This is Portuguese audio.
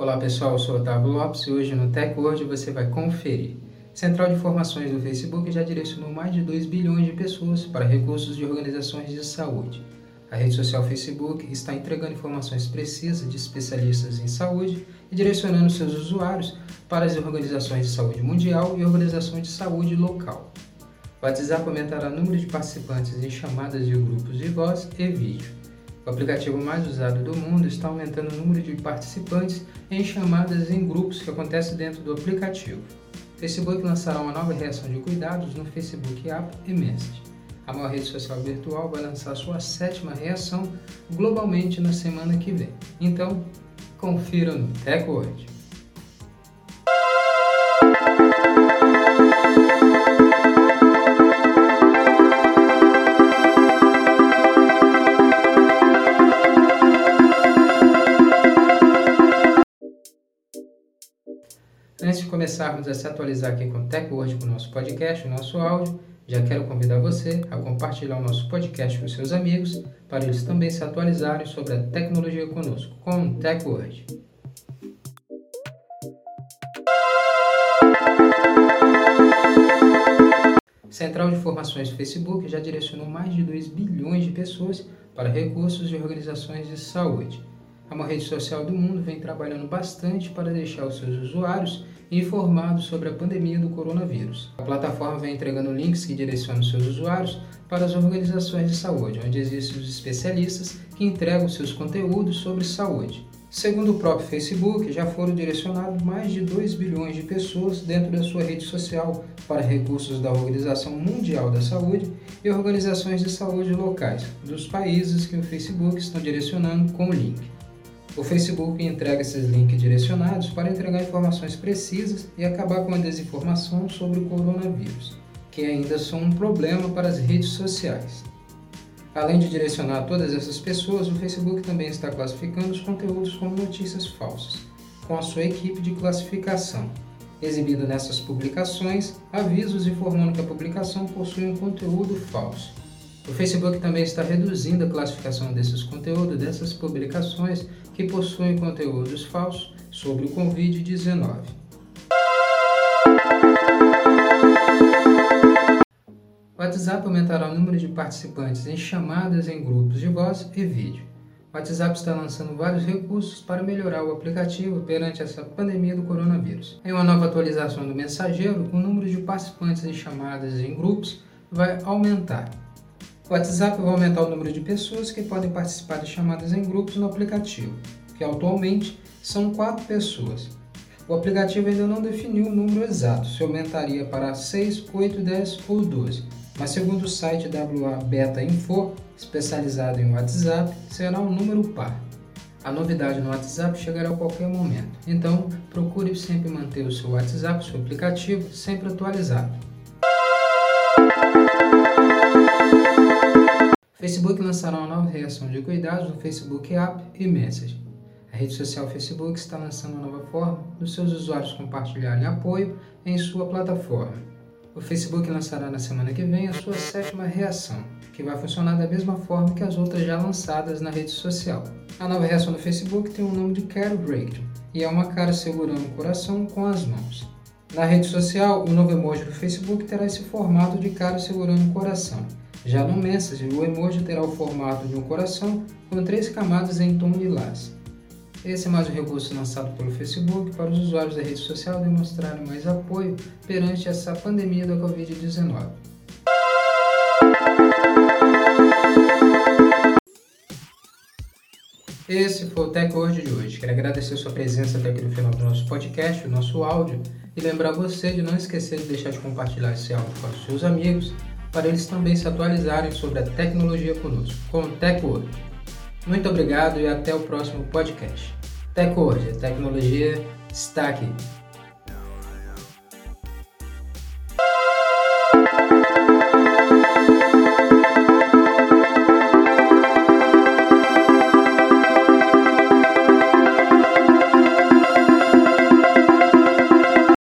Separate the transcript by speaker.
Speaker 1: Olá pessoal, eu sou Otávio Lopes e hoje no TechWord você vai conferir. Central de Informações do Facebook já direcionou mais de 2 bilhões de pessoas para recursos de organizações de saúde. A rede social Facebook está entregando informações precisas de especialistas em saúde e direcionando seus usuários para as organizações de saúde mundial e organizações de saúde local. O WhatsApp aumentará o número de participantes em chamadas de grupos de voz e vídeo. O aplicativo mais usado do mundo está aumentando o número de participantes em chamadas em grupos que acontece dentro do aplicativo. Facebook lançará uma nova reação de cuidados no Facebook App e Messenger. A maior rede social virtual vai lançar sua sétima reação globalmente na semana que vem. Então, confira no TechWord. Começarmos a se atualizar aqui com TechWord, com o nosso podcast, o nosso áudio, já quero convidar você a compartilhar o nosso podcast com seus amigos, para eles também se atualizarem sobre a tecnologia conosco, com TechWord. Central de Informações do Facebook já direcionou mais de 2 bilhões de pessoas para recursos de organizações de saúde. A maior rede social do mundo vem trabalhando bastante para deixar os seus usuários informados sobre a pandemia do coronavírus. A plataforma vem entregando links que direcionam seus usuários para as organizações de saúde, onde existem os especialistas que entregam seus conteúdos sobre saúde. Segundo o próprio Facebook, já foram direcionados mais de 2 bilhões de pessoas dentro da sua rede social para recursos da Organização Mundial da Saúde e organizações de saúde locais dos países que o Facebook está direcionando com o link. O Facebook entrega esses links direcionados para entregar informações precisas e acabar com a desinformação sobre o coronavírus, que ainda são um problema para as redes sociais. Além de direcionar todas essas pessoas, o Facebook também está classificando os conteúdos como notícias falsas, com a sua equipe de classificação, exibindo nessas publicações avisos informando que a publicação possui um conteúdo falso. O Facebook também está reduzindo a classificação desses conteúdos, dessas publicações que possuem conteúdos falsos sobre o Covid-19. O WhatsApp aumentará o número de participantes em chamadas em grupos de voz e vídeo. O WhatsApp está lançando vários recursos para melhorar o aplicativo perante essa pandemia do coronavírus. Em uma nova atualização do mensageiro, o número de participantes em chamadas em grupos vai aumentar. O WhatsApp vai aumentar o número de pessoas que podem participar de chamadas em grupos no aplicativo, que atualmente são quatro pessoas. O aplicativo ainda não definiu o número exato, se aumentaria para 6, 8, 10 ou 12, mas segundo o site WA Beta Info, especializado em WhatsApp, será um número par. A novidade no WhatsApp chegará a qualquer momento, então procure sempre manter o seu WhatsApp, seu aplicativo, sempre atualizado. Facebook lançará uma nova reação de cuidados no Facebook App e Message. A rede social Facebook está lançando uma nova forma dos seus usuários compartilharem apoio em sua plataforma. O Facebook lançará na semana que vem a sua sétima reação, que vai funcionar da mesma forma que as outras já lançadas na rede social. A nova reação do Facebook tem o nome de Care Breakthrough e é uma cara segurando o coração com as mãos. Na rede social, o novo emoji do Facebook terá esse formato de cara segurando o coração já no Message, o emoji terá o formato de um coração com três camadas em tom lilás. Esse é mais um recurso lançado pelo Facebook para os usuários da rede social demonstrarem mais apoio perante essa pandemia da Covid-19. Esse foi o Tech Word de hoje. Quero agradecer sua presença até aqui no final do nosso podcast, o nosso áudio, e lembrar você de não esquecer de deixar de compartilhar esse áudio com os seus amigos para eles também se atualizarem sobre a tecnologia conosco, com o TechWord. Muito obrigado e até o próximo podcast. TechWord, a tecnologia está aqui.